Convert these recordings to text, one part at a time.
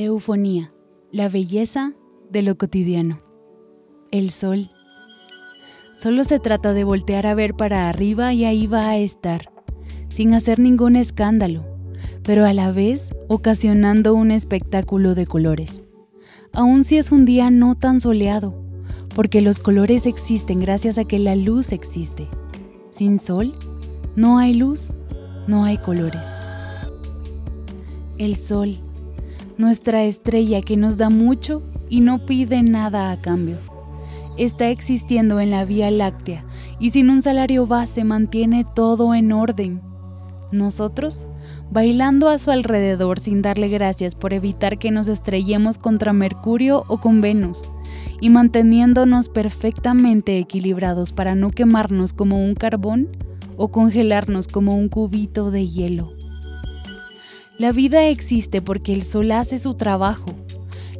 Eufonía, la belleza de lo cotidiano. El sol. Solo se trata de voltear a ver para arriba y ahí va a estar, sin hacer ningún escándalo, pero a la vez ocasionando un espectáculo de colores. Aun si es un día no tan soleado, porque los colores existen gracias a que la luz existe. Sin sol, no hay luz, no hay colores. El sol nuestra estrella que nos da mucho y no pide nada a cambio. Está existiendo en la Vía Láctea y sin un salario base mantiene todo en orden. Nosotros, bailando a su alrededor sin darle gracias por evitar que nos estrellemos contra Mercurio o con Venus, y manteniéndonos perfectamente equilibrados para no quemarnos como un carbón o congelarnos como un cubito de hielo. La vida existe porque el sol hace su trabajo.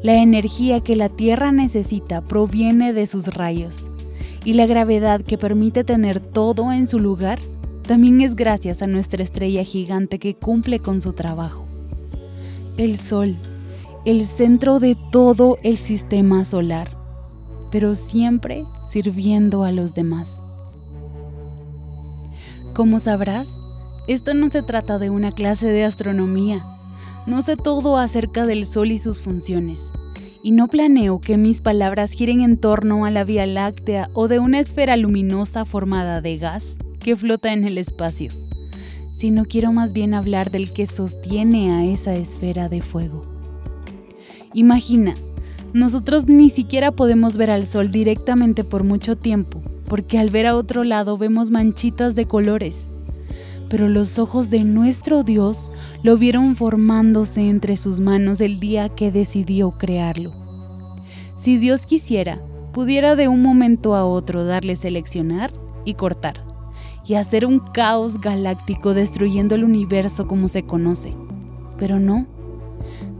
La energía que la Tierra necesita proviene de sus rayos. Y la gravedad que permite tener todo en su lugar también es gracias a nuestra estrella gigante que cumple con su trabajo. El Sol, el centro de todo el sistema solar, pero siempre sirviendo a los demás. Como sabrás, esto no se trata de una clase de astronomía. No sé todo acerca del Sol y sus funciones. Y no planeo que mis palabras giren en torno a la Vía Láctea o de una esfera luminosa formada de gas que flota en el espacio. Sino quiero más bien hablar del que sostiene a esa esfera de fuego. Imagina, nosotros ni siquiera podemos ver al sol directamente por mucho tiempo, porque al ver a otro lado vemos manchitas de colores pero los ojos de nuestro Dios lo vieron formándose entre sus manos el día que decidió crearlo. Si Dios quisiera, pudiera de un momento a otro darle seleccionar y cortar, y hacer un caos galáctico destruyendo el universo como se conoce. Pero no,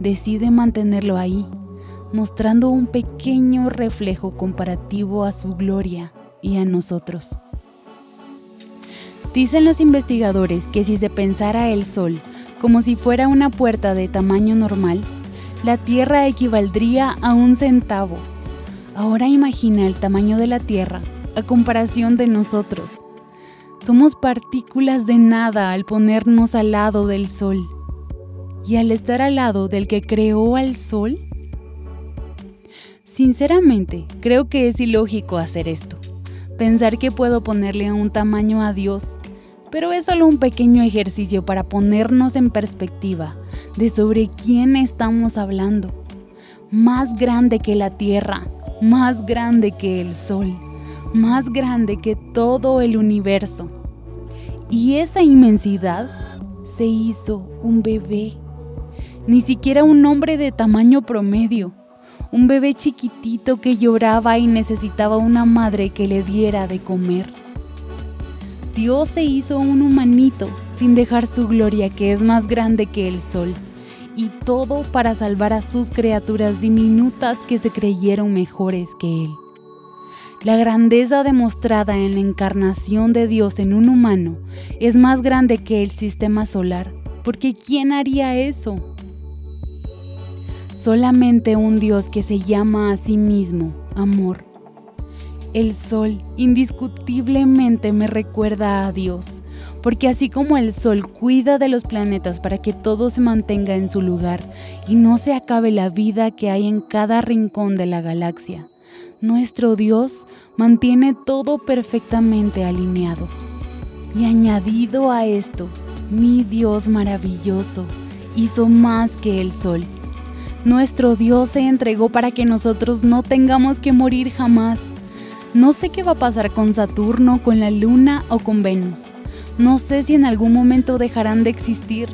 decide mantenerlo ahí, mostrando un pequeño reflejo comparativo a su gloria y a nosotros. Dicen los investigadores que si se pensara el Sol como si fuera una puerta de tamaño normal, la Tierra equivaldría a un centavo. Ahora imagina el tamaño de la Tierra a comparación de nosotros. Somos partículas de nada al ponernos al lado del Sol. Y al estar al lado del que creó al Sol, sinceramente creo que es ilógico hacer esto pensar que puedo ponerle un tamaño a Dios, pero es solo un pequeño ejercicio para ponernos en perspectiva de sobre quién estamos hablando. Más grande que la Tierra, más grande que el Sol, más grande que todo el universo. Y esa inmensidad se hizo un bebé, ni siquiera un hombre de tamaño promedio, un bebé chiquitito que lloraba y necesitaba una madre que le diera de comer. Dios se hizo un humanito sin dejar su gloria que es más grande que el sol, y todo para salvar a sus criaturas diminutas que se creyeron mejores que Él. La grandeza demostrada en la encarnación de Dios en un humano es más grande que el sistema solar, porque ¿quién haría eso? solamente un Dios que se llama a sí mismo amor. El sol indiscutiblemente me recuerda a Dios, porque así como el sol cuida de los planetas para que todo se mantenga en su lugar y no se acabe la vida que hay en cada rincón de la galaxia, nuestro Dios mantiene todo perfectamente alineado. Y añadido a esto, mi Dios maravilloso hizo más que el sol nuestro Dios se entregó para que nosotros no tengamos que morir jamás. No sé qué va a pasar con Saturno, con la Luna o con Venus. No sé si en algún momento dejarán de existir.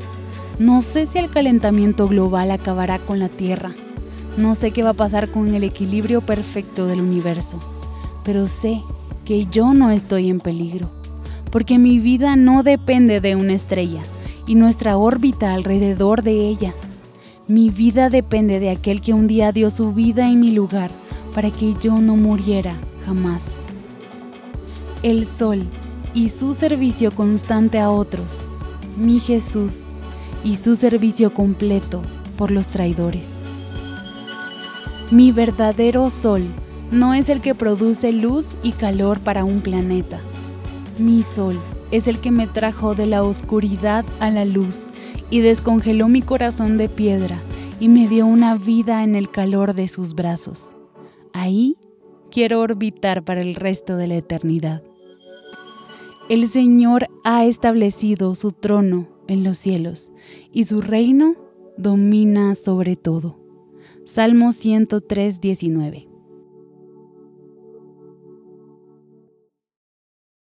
No sé si el calentamiento global acabará con la Tierra. No sé qué va a pasar con el equilibrio perfecto del universo. Pero sé que yo no estoy en peligro, porque mi vida no depende de una estrella y nuestra órbita alrededor de ella mi vida depende de aquel que un día dio su vida en mi lugar para que yo no muriera jamás. El sol y su servicio constante a otros, mi Jesús y su servicio completo por los traidores. Mi verdadero sol no es el que produce luz y calor para un planeta. Mi sol es el que me trajo de la oscuridad a la luz y descongeló mi corazón de piedra y me dio una vida en el calor de sus brazos. Ahí quiero orbitar para el resto de la eternidad. El Señor ha establecido su trono en los cielos y su reino domina sobre todo. Salmo 103, 19.